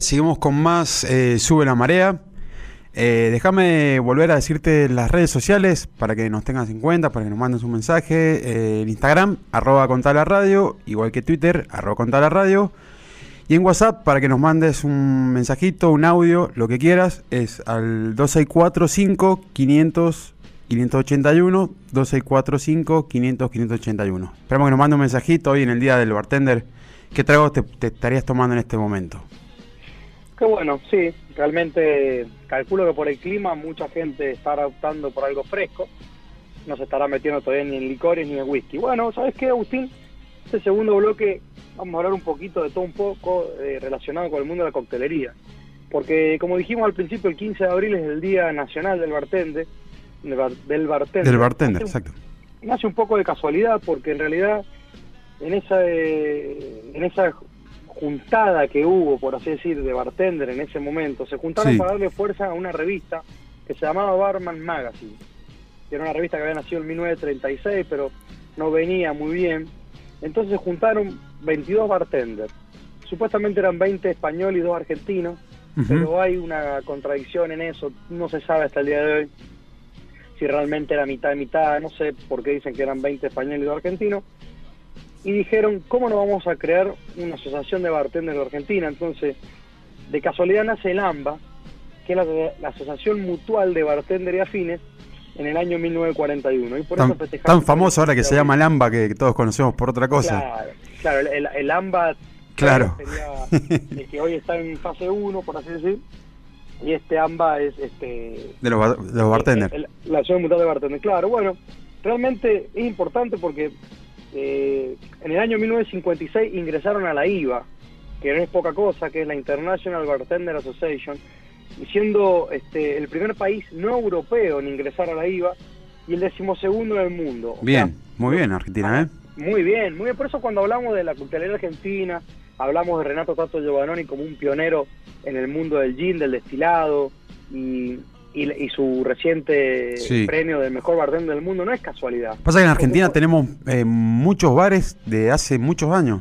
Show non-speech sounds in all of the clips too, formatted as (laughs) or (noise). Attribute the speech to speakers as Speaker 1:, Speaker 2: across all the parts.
Speaker 1: Seguimos con más eh, Sube la Marea. Eh, déjame volver a decirte las redes sociales para que nos tengas en cuenta, para que nos mandes un mensaje. Eh, en Instagram, arroba contala radio, igual que Twitter, arroba contala radio. Y en WhatsApp, para que nos mandes un mensajito, un audio, lo que quieras, es al 2645 500 581, 2645 500 581. Esperamos que nos mande un mensajito hoy en el día del bartender. ¿Qué trago te estarías tomando en este momento?
Speaker 2: Qué bueno, sí, realmente calculo que por el clima mucha gente estará optando por algo fresco, no se estará metiendo todavía ni en licores ni en whisky. Bueno, ¿sabes qué, Agustín? Este segundo bloque vamos a hablar un poquito de todo un poco eh, relacionado con el mundo de la coctelería, porque como dijimos al principio, el 15 de abril es el Día Nacional del Bartender, del, bar, del bartender.
Speaker 1: Del bartender, exacto.
Speaker 2: Nace un poco de casualidad porque en realidad en esa, eh, en esa juntada que hubo, por así decir, de bartender en ese momento, se juntaron
Speaker 1: Sí.
Speaker 2: para darle fuerza a una revista que se llamaba Barman Magazine, que era una revista que había nacido en 1936, pero no venía muy bien. Entonces se juntaron 22 bartenders. Supuestamente eran 20 españoles y 2 argentinos, pero hay una contradicción en eso, no se sabe hasta el día de hoy si realmente era mitad y mitad, no sé por qué dicen que eran 20 españoles y 2 argentinos, y dijeron, ¿cómo no vamos a crear una asociación de bartenders de Argentina? Entonces, de casualidad nace el AMBA, que es la, la Asociación Mutual de Bartender y Afines, en el año 1941. Y por
Speaker 1: Tan,
Speaker 2: eso
Speaker 1: tan famoso ahora que se
Speaker 2: el-
Speaker 1: llama Lamba, que, que todos conocemos por otra cosa.
Speaker 2: Claro, claro, el, el- el AMBA
Speaker 1: Claro.
Speaker 2: sería el que hoy está en fase 1, por así decir, y este AMBA es este
Speaker 1: De los, de los bartenders.
Speaker 2: el- el- la Asociación Mutual de Bartender. Claro, bueno, realmente es importante porque eh, en el año 1956 ingresaron a la IVA, que no es poca cosa, que es la International Bartender Association, y siendo este, el primer país no europeo en ingresar a la IVA y el decimosegundo en el mundo.
Speaker 1: Bien,
Speaker 2: sea,
Speaker 1: muy bien, Argentina, ¿eh?
Speaker 2: muy bien, muy bien. Por eso cuando hablamos de la coctelería argentina, hablamos de Renato Tato Giovanni como un pionero en el mundo del gin, del destilado y, y, y su reciente
Speaker 1: Sí.
Speaker 2: premio del mejor bartender del mundo, no es casualidad.
Speaker 1: Pasa que en Argentina tenemos eh, muchos bares de hace muchos años,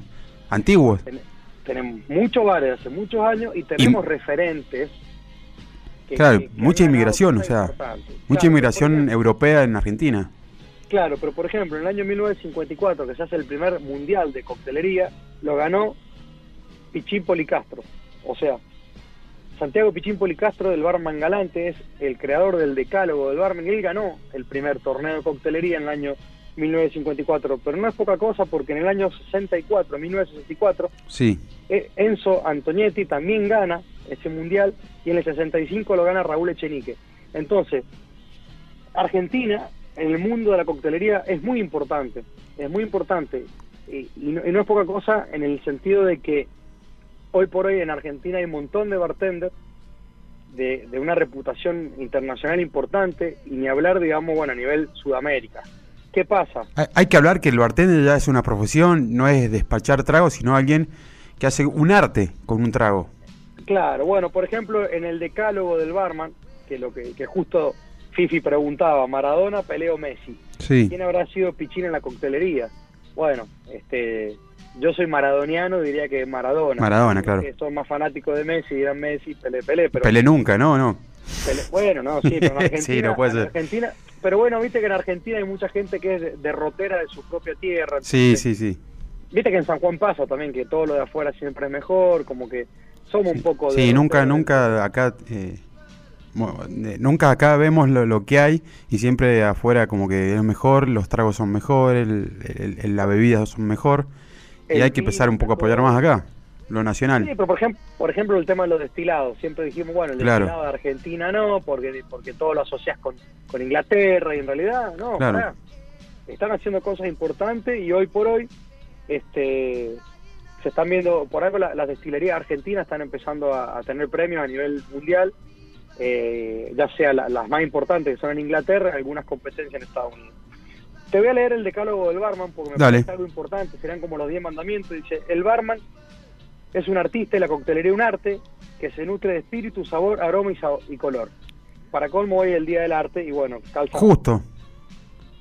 Speaker 1: antiguos.
Speaker 2: ten- tenemos muchos bares hace muchos años y tenemos referentes. que-
Speaker 1: Claro,
Speaker 2: que- que
Speaker 1: mucha inmigración, o sea. Mucha
Speaker 2: Claro,
Speaker 1: inmigración europea en Argentina.
Speaker 2: Claro, pero por ejemplo, en el año 1954, que se hace el primer mundial de coctelería, lo ganó Pichín Policastro. O sea, Santiago Pichín Policastro del Barman Galante es el creador del decálogo del barman y él ganó el primer torneo de coctelería en el año 1954. Pero no es poca cosa porque en el año 64, 1964,
Speaker 1: Sí,
Speaker 2: eh, Enzo Antonietti también gana ese mundial y en el 65 lo gana Raúl Echenique. Entonces, Argentina en el mundo de la coctelería es muy importante, es muy importante y, y no, y no es poca cosa en el sentido de que hoy por hoy en Argentina hay un montón de bartenders de, de una reputación internacional importante y ni hablar, digamos, bueno, a nivel Sudamérica. ¿Qué pasa?
Speaker 1: hay, hay que hablar que el bartender ya es una profesión, no es despachar tragos, sino alguien que hace un arte con un trago.
Speaker 2: Claro, bueno, por ejemplo, en el decálogo del barman, que lo que, que justo Fifi preguntaba, Maradona, Peleo, Messi.
Speaker 1: Sí,
Speaker 2: ¿Quién habrá sido Pichín en la coctelería? Bueno, este, yo soy maradoniano, diría que Maradona.
Speaker 1: Maradona, claro.
Speaker 2: Que son más fanáticos de Messi, dirán Messi, Pelé, Pelé. Pero
Speaker 1: Pelé nunca, no, no.
Speaker 2: Pelé- bueno, no, sí, pero en (laughs) Argentina,
Speaker 1: Sí, no puede
Speaker 2: en
Speaker 1: ser.
Speaker 2: Argentina, pero bueno, viste que en Argentina hay mucha gente que es de- derrotera de su propia tierra.
Speaker 1: Sí, sí, sí.
Speaker 2: Viste que en San Juan pasa también que todo lo de afuera siempre es mejor, como que somos un poco
Speaker 1: Sí, nunca, nunca acá, eh, eh, nunca acá vemos lo, lo que hay y siempre afuera como que es mejor, los tragos son mejor, el, el- el- la bebida son mejor y hay que empezar un poco a apoyar más acá, lo
Speaker 2: Sí,
Speaker 1: nacional.
Speaker 2: pero por ejemplo, por ejemplo el tema de los destilados, siempre dijimos, bueno, el
Speaker 1: Claro.
Speaker 2: destilado de Argentina no, porque porque todo lo asocias con, con Inglaterra y en realidad no,
Speaker 1: Claro.
Speaker 2: pará. están haciendo cosas importantes y hoy por hoy este se están viendo, por algo la- las destilerías argentinas están empezando a, a tener premios a nivel mundial, eh, ya sea la- las más importantes que son en Inglaterra, algunas competencias en Estados Unidos. Te voy a leer el decálogo del barman porque me
Speaker 1: Dale.
Speaker 2: parece algo importante, serán como los 10 mandamientos. Dice, el barman es un artista y la coctelería un arte que se nutre de espíritu, sabor, aroma y, sabo- y color. Para colmo hoy es el Día del Arte y bueno, calza,
Speaker 1: Justo,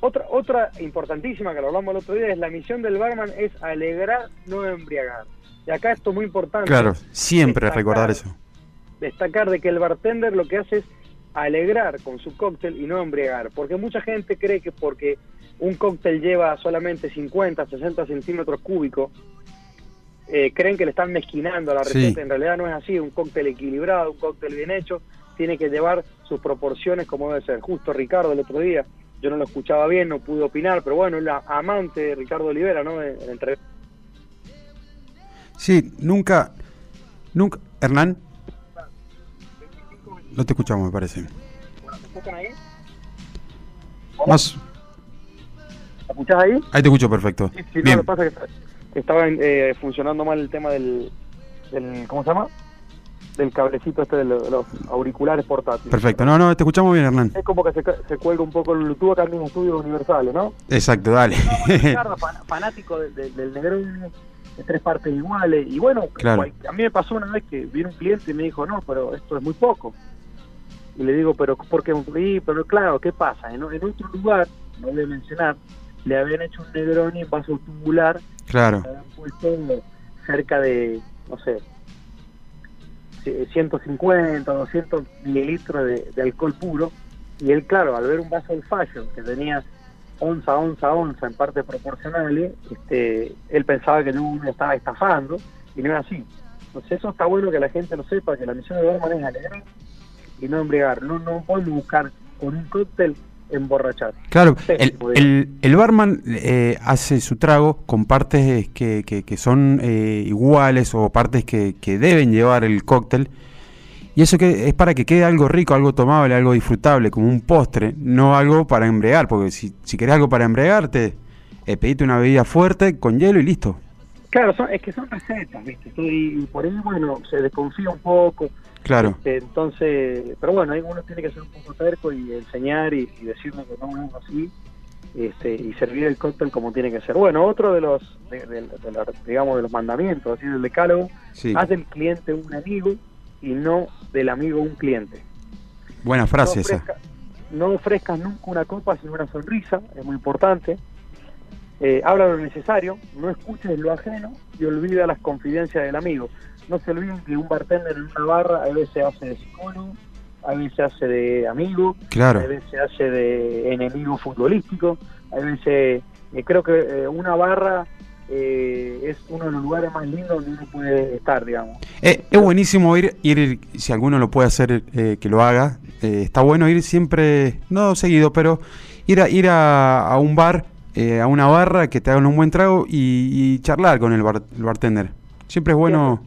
Speaker 2: Otra, otra importantísima que lo hablamos el otro día es la misión del barman es alegrar, no embriagar. Y acá esto es muy importante.
Speaker 1: Claro, siempre recordar eso.
Speaker 2: Destacar de que el bartender lo que hace es alegrar con su cóctel y no embriagar. Porque mucha gente cree que porque un cóctel lleva solamente 50, 60 centímetros cúbicos, eh, creen que le están mezquinando a la receta. En realidad no es así. Un cóctel equilibrado, un cóctel bien hecho, tiene que llevar sus proporciones como debe ser. Justo Ricardo el otro día, yo no lo escuchaba bien, no pude opinar, pero bueno, la amante de Ricardo Olivera, ¿no? Entre...
Speaker 1: Sí, nunca, nunca, Hernán. No te escuchamos, me parece. ¿Me ahí? Más.
Speaker 2: ¿Me escuchás ahí?
Speaker 1: Ahí te escucho perfecto.
Speaker 2: Sí, sí, Bien. lo que pasa es que estaba eh, funcionando mal el tema del, del, ¿Cómo se llama? Del cablecito este de los, auriculares portátiles.
Speaker 1: Perfecto, no, no, te escuchamos bien, Hernán.
Speaker 2: Es como que se, se cuelga un poco el Bluetooth acá en mis estudios universales, ¿no?
Speaker 1: Exacto, dale.
Speaker 2: No, (laughs) fanático del Negroni de tres partes iguales. Y bueno, a mí me pasó una vez que vino un cliente y me dijo, no, pero esto es muy poco. Y le digo, pero ¿por qué? pero claro, ¿qué pasa? En, en otro lugar, no voy a mencionar, le habían hecho un Negroni en vaso tubular.
Speaker 1: Claro.
Speaker 2: Le habían puesto cerca de, no sé, 150, 200 mililitros de, alcohol puro. Y él, claro, al ver un vaso del fallo que tenía onza, onza, onza en parte proporcionales, este, él pensaba que no estaba estafando y no era así. Entonces eso está bueno que la gente lo sepa, que la misión de Barman es alegrar y no embriagar. No, no podemos buscar con un cóctel emborrachar.
Speaker 1: Claro, el, el, barman eh, hace su trago con partes que, que, son eh, iguales o partes que, que deben llevar el cóctel y eso que es para que quede algo rico, algo tomable, algo disfrutable, como un postre, no algo para embregar, porque si, si querés algo para embregarte, eh, pedite una bebida fuerte con hielo y listo.
Speaker 2: Claro, es que son recetas, ¿viste? Y por ahí, bueno, se desconfía un poco.
Speaker 1: Claro.
Speaker 2: Este, entonces, pero bueno, ahí uno tiene que ser un poco terco y enseñar y, decirle que no es así este, y servir el cóctel como tiene que ser. Bueno, otro de los, digamos, de los mandamientos, así del decálogo, haz del cliente un amigo y no del amigo un cliente.
Speaker 1: Buena frase esa.
Speaker 2: No ofrezcas nunca una copa sin una sonrisa, es muy importante. Eh, habla lo necesario, no escuches lo ajeno y olvida las confidencias del amigo. No se olviden que un bartender en una barra a veces hace de psicólogo, a veces hace de amigo,
Speaker 1: claro.
Speaker 2: a veces hace de enemigo futbolístico, a veces eh, creo que eh, una barra eh, es uno de los lugares más lindos donde uno puede estar, digamos.
Speaker 1: Eh, es buenísimo ir, ir, si alguno lo puede hacer, eh, que lo haga. está bueno ir siempre, no seguido, pero ir a, ir a, un bar, a una barra, que te hagan un buen trago y, charlar con el, bartender. Siempre es bueno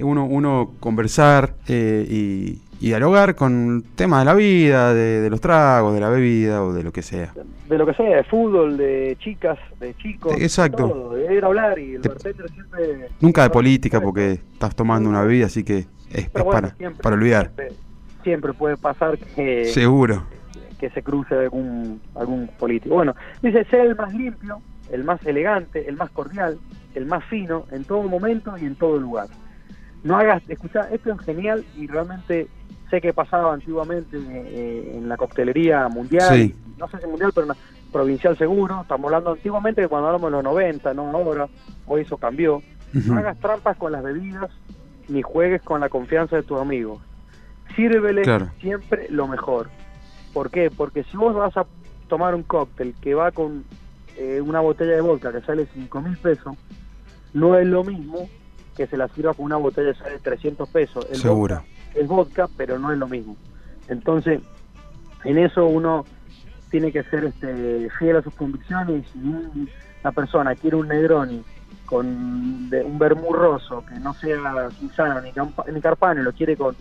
Speaker 1: uno, uno conversar y, y dialogar con temas de la vida, de, los tragos, de la bebida o de lo que sea.
Speaker 2: De lo que sea, de fútbol, de chicas, de chicos.
Speaker 1: Exacto.
Speaker 2: De, todo, de ir a hablar y el bartender siempre...
Speaker 1: Nunca de política porque estás tomando una bebida, así que es, para, para olvidar.
Speaker 2: Siempre, puede pasar que...
Speaker 1: Seguro.
Speaker 2: Que, se cruce algún, algún político. Bueno, dice ser el más limpio, el más elegante, el más cordial, el más fino en todo momento y en todo lugar. No hagas, escucha, esto es genial y realmente sé que pasaba antiguamente eh, en la coctelería mundial, no sé si mundial, pero provincial seguro, estamos hablando antiguamente que cuando hablamos de los 90, no ahora, hoy eso cambió. No hagas trampas con las bebidas ni juegues con la confianza de tus amigos. Sírvele siempre lo mejor. ¿Por qué? Porque si vos vas a tomar un cóctel que va con eh, una botella de vodka que sale 5 mil pesos, no es lo mismo que se la sirva con una botella que sale 300 pesos. El
Speaker 1: Seguro
Speaker 2: es vodka, pero no es lo mismo. Entonces, en eso uno tiene que ser este, fiel a sus convicciones. Si una persona quiere un Negroni con un vermú roso que no sea Cinzano ni, ni Carpano lo quiere con,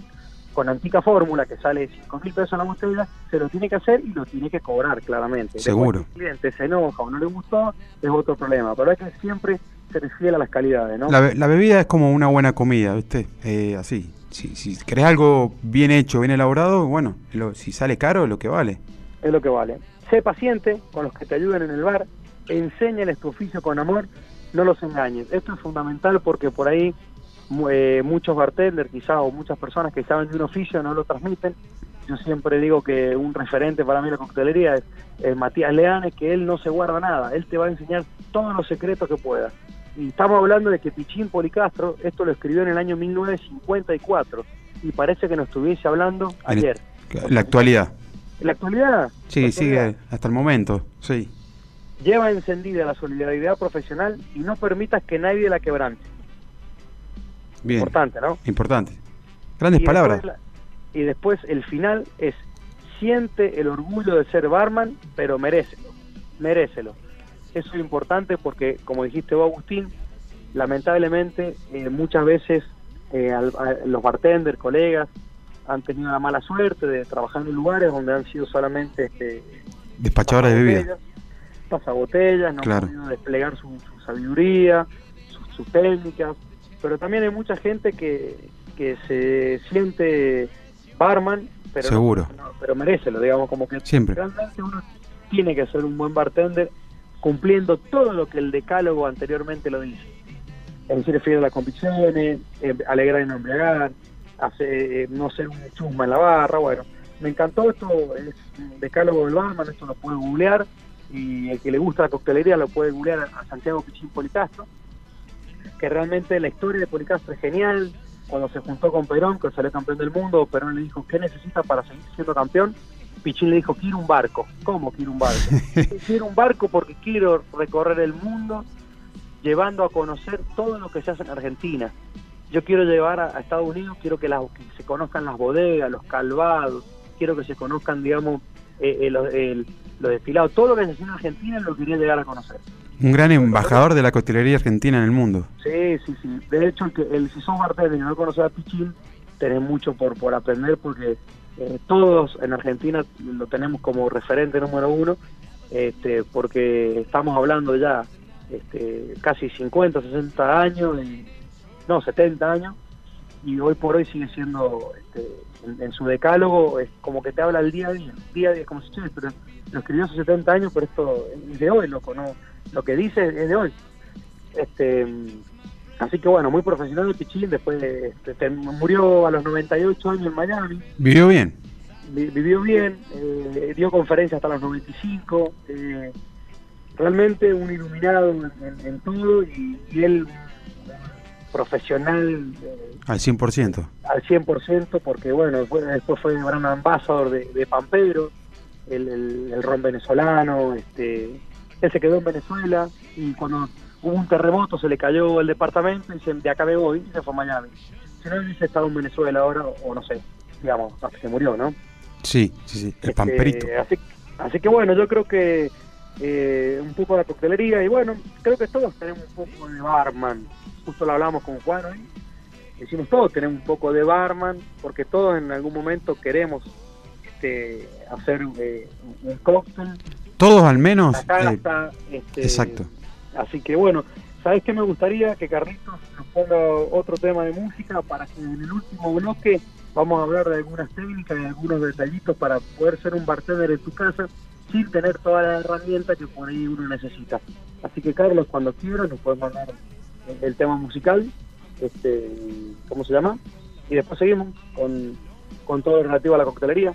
Speaker 2: con antica fórmula que sale 5 mil pesos la botella, se lo tiene que hacer y lo tiene que cobrar claramente.
Speaker 1: Seguro.
Speaker 2: si el cliente se enoja o no le gustó, es otro problema. Pero hay que siempre ser fiel a las calidades. ¿no?
Speaker 1: La, la bebida es como una buena comida, ¿viste? Eh, así si, si querés algo bien hecho, bien elaborado, bueno, si sale caro, lo que vale.
Speaker 2: Es lo que vale. Sé paciente con los que te ayuden en el bar, enséñales tu oficio con amor, no los engañes. Esto es fundamental porque por ahí eh, muchos bartenders quizás o muchas personas que saben de un oficio no lo transmiten yo siempre digo que un referente para mí en la coctelería es, Matías Leanes, que él no se guarda nada, él te va a enseñar todos los secretos que pueda. Y estamos hablando de que Pichín Policastro, esto lo escribió en el año 1954, y parece que nos estuviese hablando ayer.
Speaker 1: La actualidad.
Speaker 2: ¿La actualidad?
Speaker 1: Sí, sigue hasta el momento, sí.
Speaker 2: Lleva encendida la solidaridad profesional y no permitas que nadie la quebrante.
Speaker 1: Bien.
Speaker 2: Importante, ¿no?
Speaker 1: Importante. Grandes palabras.
Speaker 2: y después el final es, siente el orgullo de ser barman, pero merécelo, merécelo. Eso es importante porque, como dijiste vos, Agustín, lamentablemente eh, muchas veces eh, los bartenders, colegas, han tenido la mala suerte de trabajar en lugares donde han sido solamente este,
Speaker 1: despachadores de bebidas,
Speaker 2: pasabotellas, no han podido desplegar su, sabiduría, sus técnicas, pero también hay mucha gente que, que se siente barman, pero
Speaker 1: Seguro.
Speaker 2: pero merece lo digamos, como que
Speaker 1: Siempre.
Speaker 2: realmente uno tiene que ser un buen bartender cumpliendo todo lo que el decálogo anteriormente lo dice. Es decir, fiel a las convicciones, eh, alegrar y no embriagar, hace, eh, no ser un chusma en la barra, bueno. Me encantó esto, es decálogo del barman, esto lo puede googlear, y el que le gusta la coctelería lo puede googlear a Santiago Pichín Policastro, que realmente la historia de Policastro es genial. Cuando se juntó con Perón, que salió campeón del mundo, Perón le dijo, ¿qué necesita para seguir siendo campeón? Pichín le dijo, quiero un barco. ¿Cómo quiero un barco? (laughs) quiero un barco porque quiero recorrer el mundo llevando a conocer todo lo que se hace en Argentina. Yo quiero llevar a, Estados Unidos, quiero que, se conozcan las bodegas, los calvados, quiero que se conozcan, digamos, eh, eh, los, desfilados, todo lo que se hace en Argentina lo quería llegar a conocer.
Speaker 1: Un gran embajador de la costelería argentina en el mundo.
Speaker 2: Sí, sí, sí. De hecho, el, que, el si sos bartender y no conoces a Pichín, tenés mucho por, por aprender porque eh, todos en Argentina lo tenemos como referente número uno, este, porque estamos hablando ya este, casi 50, 60 años, no, 70 años, y hoy por hoy sigue siendo, este, en, su decálogo, es como que te habla el día a día, día a día, como si, pero lo escribió hace 70 años, pero esto es de hoy, loco, no lo que dice es de hoy. Este, así que bueno, muy profesional el Pichín, después este, murió a los 98 años en Miami.
Speaker 1: ¿Vivió bien?
Speaker 2: vivió bien, eh, dio conferencias hasta los 95, eh, realmente un iluminado en, todo y, él profesional
Speaker 1: eh, al 100%.
Speaker 2: Al 100% porque bueno, después, fue gran ambassador de, de Pampero, el, el, el, ron venezolano, este él se quedó en Venezuela y cuando hubo un terremoto se le cayó el departamento y se, de acá me voy y se fue a Miami. Si no hubiese estado en Venezuela ahora, o, no sé, digamos, hasta que murió, ¿no?
Speaker 1: Sí, sí, sí, el este, pamperito.
Speaker 2: Así, que bueno, yo creo que eh, un poco de la coctelería y bueno, creo que todos tenemos un poco de barman. Justo lo hablamos con Juan hoy. Decimos todos tenemos un poco de barman porque todos en algún momento queremos este, hacer eh, un cóctel
Speaker 1: todos al menos.
Speaker 2: Eh, este,
Speaker 1: exacto.
Speaker 2: Así que bueno, ¿sabes qué me gustaría? Que Carlitos nos ponga otro tema de música para que en el último bloque vamos a hablar de algunas técnicas y algunos detallitos para poder ser un bartender en tu casa sin tener toda la herramienta que por ahí uno necesita. Así que Carlos, cuando quieras nos puedes mandar el tema musical, este, ¿cómo se llama? Y después seguimos con, con todo lo relativo a la coctelería.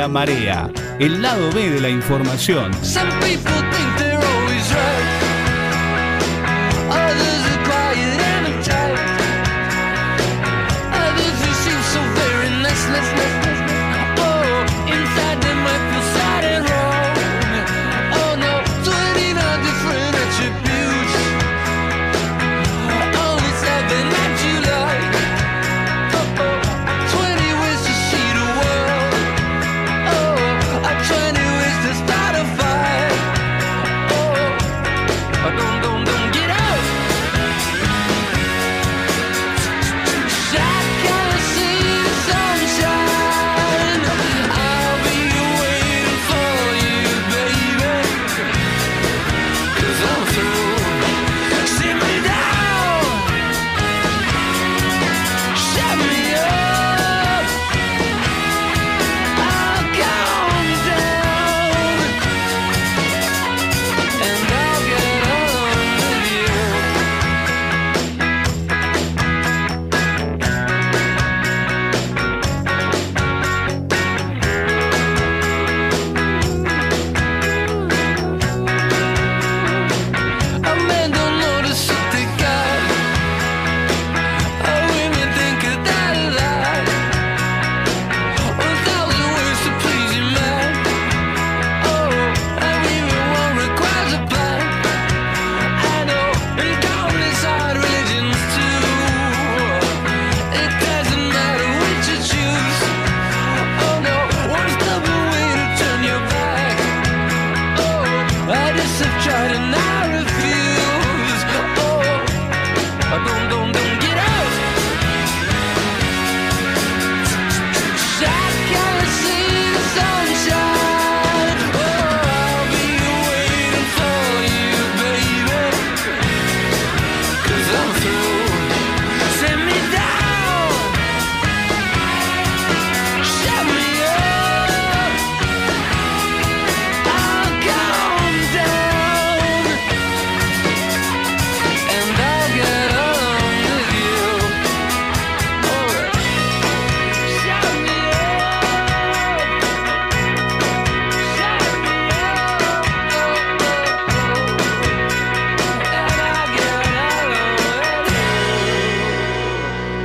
Speaker 3: La marea, el lado B de la información.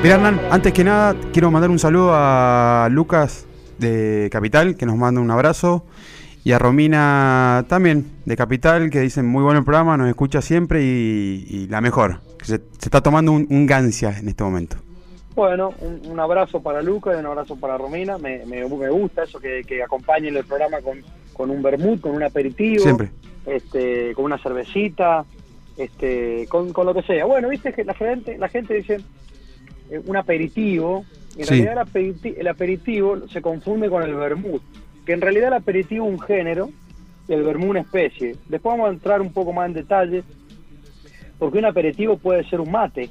Speaker 1: Mira, Hernán, antes que nada, quiero mandar un saludo a Lucas de Capital, que nos manda un abrazo, y a Romina también de Capital, que dicen muy bueno el programa, nos escucha siempre y, y la mejor. que se, se está tomando un, un gancia en este momento.
Speaker 2: Bueno, un, un abrazo para Lucas y un abrazo para Romina. Me, me, me gusta eso que, que acompañen el programa con, con un vermut, con un aperitivo,
Speaker 1: Siempre.
Speaker 2: este, con una cervecita, este, con, con lo que sea. Bueno, viste que la gente, la gente dice eh, un aperitivo. En
Speaker 1: Sí.
Speaker 2: realidad el, aperiti- el aperitivo se confunde con el vermut, que en realidad el aperitivo es un género y el vermut una especie. Después vamos a entrar un poco más en detalle, porque un aperitivo puede ser un mate,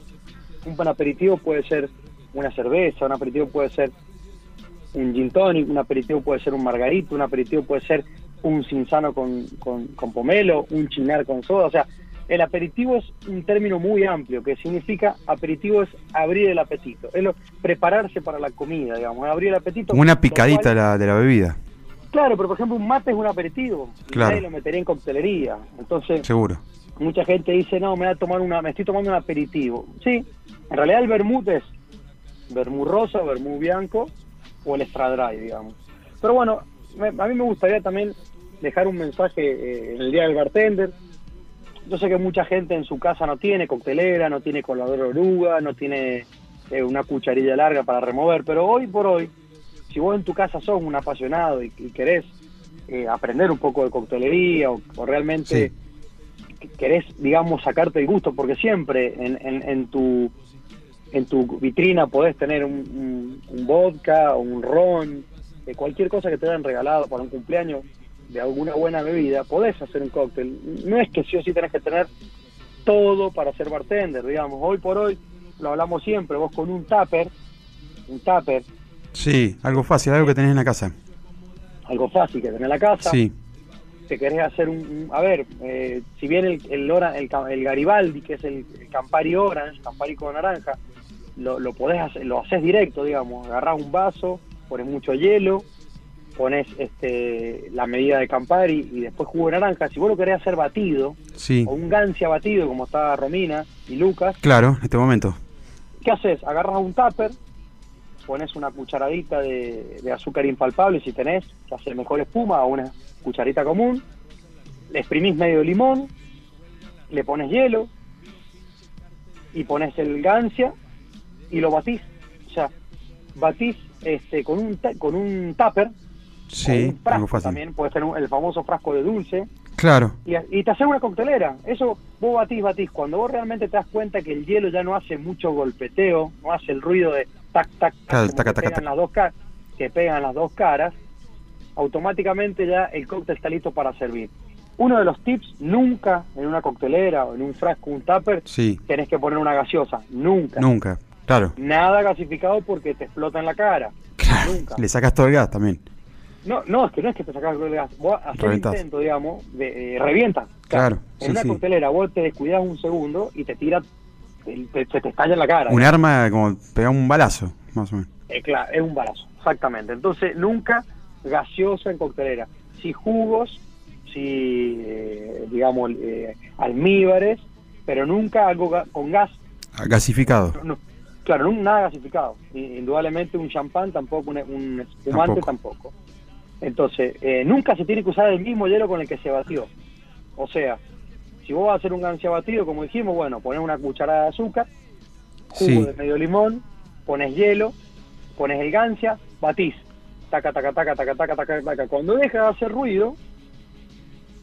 Speaker 2: un aperitivo puede ser una cerveza, un aperitivo puede ser un gin tonic, un aperitivo puede ser un margarito, un aperitivo puede ser un cinzano con, con, con pomelo, un chinar con soda. O sea, el aperitivo es un término muy amplio que significa aperitivo es abrir el apetito, es lo, prepararse para la comida, digamos, abrir el apetito.
Speaker 1: Una picadita
Speaker 2: cual-
Speaker 1: de la, de la bebida,
Speaker 2: Claro, pero por ejemplo un mate es un aperitivo,
Speaker 1: Claro.
Speaker 2: nadie lo metería en coctelería. Entonces,
Speaker 1: seguro.
Speaker 2: mucha gente dice, no, me voy a tomar una, me estoy tomando un aperitivo. Sí, en realidad el vermut es vermut rosa, vermut bianco o el extra dry, digamos. Pero bueno, me- a mí me gustaría también dejar un mensaje eh, en el Día del Bartender. Yo sé que mucha gente en su casa no tiene coctelera, no tiene colador de oruga, no tiene eh, una cucharilla larga para remover, pero hoy por hoy, si vos en tu casa sos un apasionado y, y querés eh, aprender un poco de coctelería o, o realmente que- querés, digamos, sacarte el gusto, porque siempre en, en, en tu en tu vitrina podés tener un, un- un vodka o un ron, de cualquier cosa que te hayan regalado para un cumpleaños de alguna buena bebida, podés hacer un cóctel. No es que sí o sí tenés que tener todo para ser bartender, digamos. Hoy por hoy, lo hablamos siempre, vos con un tupper, un tupper,
Speaker 1: Sí, algo fácil, algo que tenés en la casa.
Speaker 2: algo fácil que tenés en la casa,
Speaker 1: Sí,
Speaker 2: te querés hacer un, a ver, eh, si bien el, el, el, el Garibaldi, que es el, el Campari Orange, Campari con naranja, lo, lo podés hacer, lo haces directo, digamos, agarrás un vaso, pones mucho hielo, pones este la medida de Campari y después jugo de naranja, si vos lo querés hacer batido,
Speaker 1: sí,
Speaker 2: o un gancia batido, como está Romina y Lucas,
Speaker 1: claro, en este momento.
Speaker 2: ¿qué haces? Agarras un tupper, pones una cucharadita de, de azúcar impalpable si tenés, que hace mejor espuma, o una cucharita común, le exprimís medio limón, le pones hielo y pones el gancia y lo batís. O sea, batís este, con un con un tupper,
Speaker 1: Sí,
Speaker 2: un
Speaker 1: algo
Speaker 2: frasco
Speaker 1: fácil.
Speaker 2: también, puede ser el famoso frasco de dulce,
Speaker 1: Claro,
Speaker 2: y, y te haces una coctelera. Eso vos batís, batís. Cuando vos realmente te das cuenta que el hielo ya no hace mucho golpeteo, no hace el ruido de tac, tac, tac,
Speaker 1: Claro, taca,
Speaker 2: que,
Speaker 1: taca,
Speaker 2: pegan
Speaker 1: taca.
Speaker 2: Las dos que pegan las dos caras, automáticamente ya el cóctel está listo para servir. Uno de los tips, nunca en una coctelera o en un frasco, un tupper,
Speaker 1: sí,
Speaker 2: tenés que poner una gaseosa. Nunca.
Speaker 1: nunca, claro.
Speaker 2: Nada gasificado porque te explota en la cara.
Speaker 1: Claro,
Speaker 2: Nunca.
Speaker 1: le sacas todo el gas también.
Speaker 2: No, no, es que no es que te sacas el gas. Vos haces
Speaker 1: Reventás.
Speaker 2: intento, digamos, de, eh, revienta.
Speaker 1: Claro,
Speaker 2: En
Speaker 1: sí,
Speaker 2: una
Speaker 1: sí.
Speaker 2: coctelera vos te descuidas un segundo y te tira, te- te- se te estalla en la cara.
Speaker 1: Un arma como pegar un balazo, más o menos.
Speaker 2: Eh, claro, es un balazo, exactamente. Entonces, nunca gaseosa en coctelera. Si jugos, si, eh, digamos, eh, almíbares, pero nunca algo ga- con gas.
Speaker 1: Gasificado.
Speaker 2: No, claro, nada gasificado. Indudablemente un champán tampoco, un, un espumante tampoco. Entonces, eh, nunca se tiene que usar el mismo hielo con el que se batió. O sea, si vos vas a hacer un gancia batido, como dijimos, bueno, pones una cucharada de azúcar, jugo
Speaker 1: Sí.
Speaker 2: de medio limón, pones hielo, pones el gancia, batís. Taca, taca, taca, taca, taca, taca, taca. Cuando deja de hacer ruido,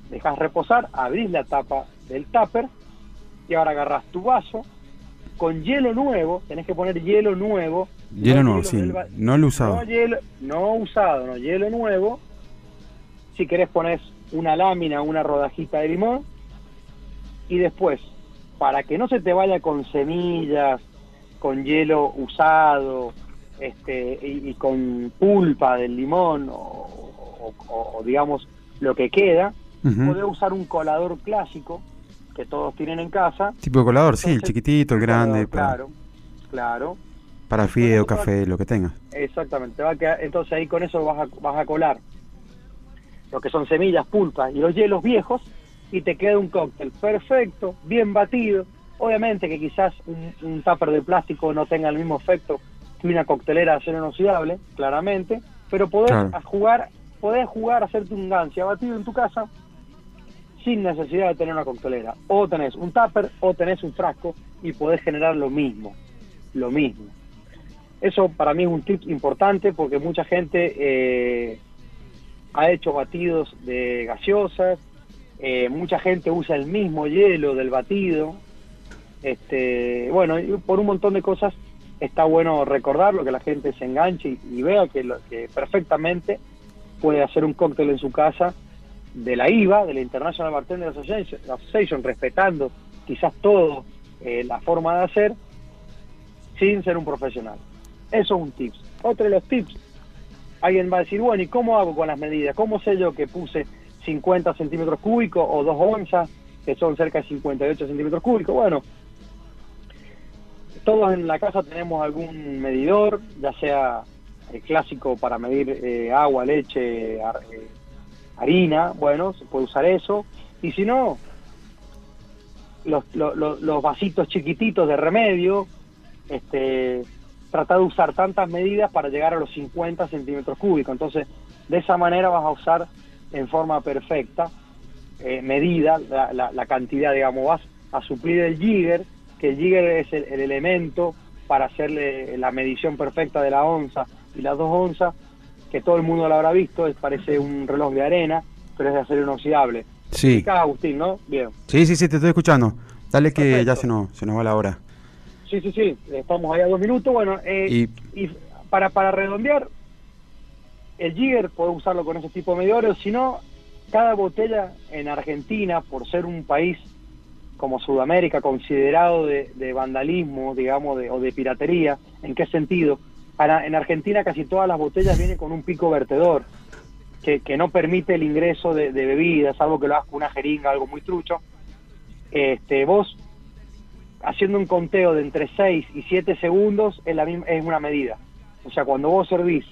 Speaker 2: dejas reposar, abrís la tapa del tupper y ahora agarrás tu vaso, con hielo nuevo, tenés que poner hielo nuevo.
Speaker 1: Hielo
Speaker 2: no
Speaker 1: nuevo, sí. No lo he usado.
Speaker 2: No, hielo, no usado, no, hielo nuevo. Si querés pones una lámina, una rodajita de limón. Y después, para que no se te vaya con semillas, con hielo usado, este, y, y con pulpa del limón, o, o- o- o digamos lo que queda,
Speaker 1: Ujú.
Speaker 2: podés usar un colador clásico que todos tienen en casa.
Speaker 1: Tipo de colador, sí, el chiquitito, el grande, para,
Speaker 2: Claro, claro.
Speaker 1: para fideo, café, lo que tengas.
Speaker 2: Exactamente, te va a quedar, entonces ahí con eso vas a, vas a colar lo que son semillas, pulpas y los hielos viejos y te queda un cóctel perfecto, bien batido. Obviamente que quizás un, un tupper de plástico no tenga el mismo efecto que una coctelera de acero inoxidable, claramente, pero podés
Speaker 1: Claro.
Speaker 2: a jugar, podés jugar a hacerte un gancia batido en tu casa sin necesidad de tener una coctelera. O tenés un tupper o tenés un frasco y podés generar lo mismo, lo mismo. Eso para mí es un tip importante porque mucha gente eh, ha hecho batidos de gaseosas, eh, mucha gente usa el mismo hielo del batido. Este, bueno, por un montón de cosas está bueno recordarlo, que la gente se enganche y, y vea que, lo, que perfectamente puede hacer un cóctel en su casa de la IVA, de la International Bartender Association, respetando quizás todo eh, la forma de hacer, sin ser un profesional. Eso es un tips. Otro de los tips, alguien va a decir, bueno, ¿y cómo hago con las medidas? ¿Cómo sé yo que puse 50 centímetros cúbicos o 2 onzas, que son cerca de 58 centímetros cúbicos? Bueno, todos en la casa tenemos algún medidor, ya sea el clásico para medir eh, agua, leche, eh, harina, bueno, se puede usar eso. Y si no, los, lo- lo- los vasitos chiquititos de remedio, este, tratar de usar tantas medidas para llegar a los 50 centímetros cúbicos. Entonces, de esa manera vas a usar en forma perfecta, eh, medida, la, la- la cantidad, digamos, vas a suplir el jigger, que el jigger es el, el elemento para hacerle la medición perfecta de la onza y las dos onzas, que todo el mundo lo habrá visto, es, parece un reloj de arena, pero es de acero inoxidable.
Speaker 1: Sí,
Speaker 2: Explicá, Agustín, ¿no? Bien.
Speaker 1: sí, sí, sí, te estoy escuchando. Dale que
Speaker 2: Perfecto.
Speaker 1: ya se nos, se nos va la hora.
Speaker 2: Sí, sí, sí, estamos ahí a dos minutos. Bueno, eh, y, para, para redondear, el Jigger puede usarlo con ese tipo de medidores, si no, cada botella en Argentina, por ser un país como Sudamérica, considerado de, de vandalismo, digamos, de, o de piratería, ¿en qué sentido? En Argentina casi todas las botellas vienen con un pico vertedor, que, no permite el ingreso de, bebidas, salvo que lo hagas con una jeringa, algo muy trucho. Este, vos haciendo un conteo de entre 6 y 7 segundos es, la misma, es una medida. O sea, cuando vos servís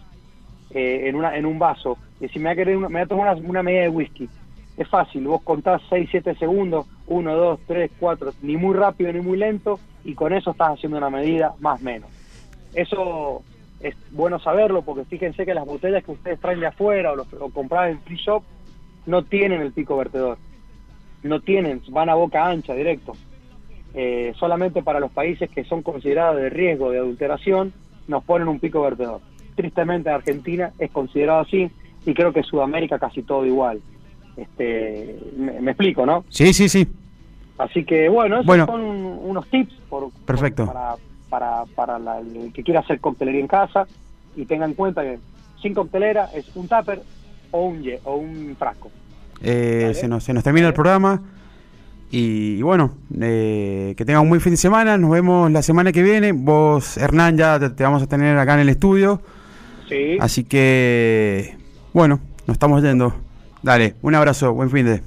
Speaker 2: eh, en, una, en un vaso, y si me voy a, querer me voy a tomar una, una medida de whisky, es fácil, vos contás 6, 7 segundos, 1, 2, 3, 4, ni muy rápido ni muy lento, y con eso estás haciendo una medida más o menos. Eso es bueno saberlo porque fíjense que las botellas que ustedes traen de afuera o, los, o comprar en free shop no tienen el pico vertedor. No tienen, van a boca ancha directo. Eh, solamente para los países que son considerados de riesgo de adulteración nos ponen un pico vertedor. Tristemente Argentina es considerado así y creo que Sudamérica casi todo igual. Este, me, me explico, ¿no?
Speaker 1: Sí, sí, sí.
Speaker 2: Así que bueno, esos
Speaker 1: Bueno.
Speaker 2: son unos tips por,
Speaker 1: Perfecto.
Speaker 2: por- para, para, para la- el que quiera hacer coctelería en casa y tenga en cuenta que sin coctelera es un tupper o un, ye- o un frasco.
Speaker 1: Eh,
Speaker 2: Vale.
Speaker 1: se, nos, se nos termina el programa. Y, y bueno, eh, que tengan un buen fin de semana. Nos vemos la semana que viene. Vos, Hernán, ya te, te vamos a tener acá en el estudio.
Speaker 2: Sí.
Speaker 1: Así que, bueno, nos estamos yendo. Dale, un abrazo, buen fin de.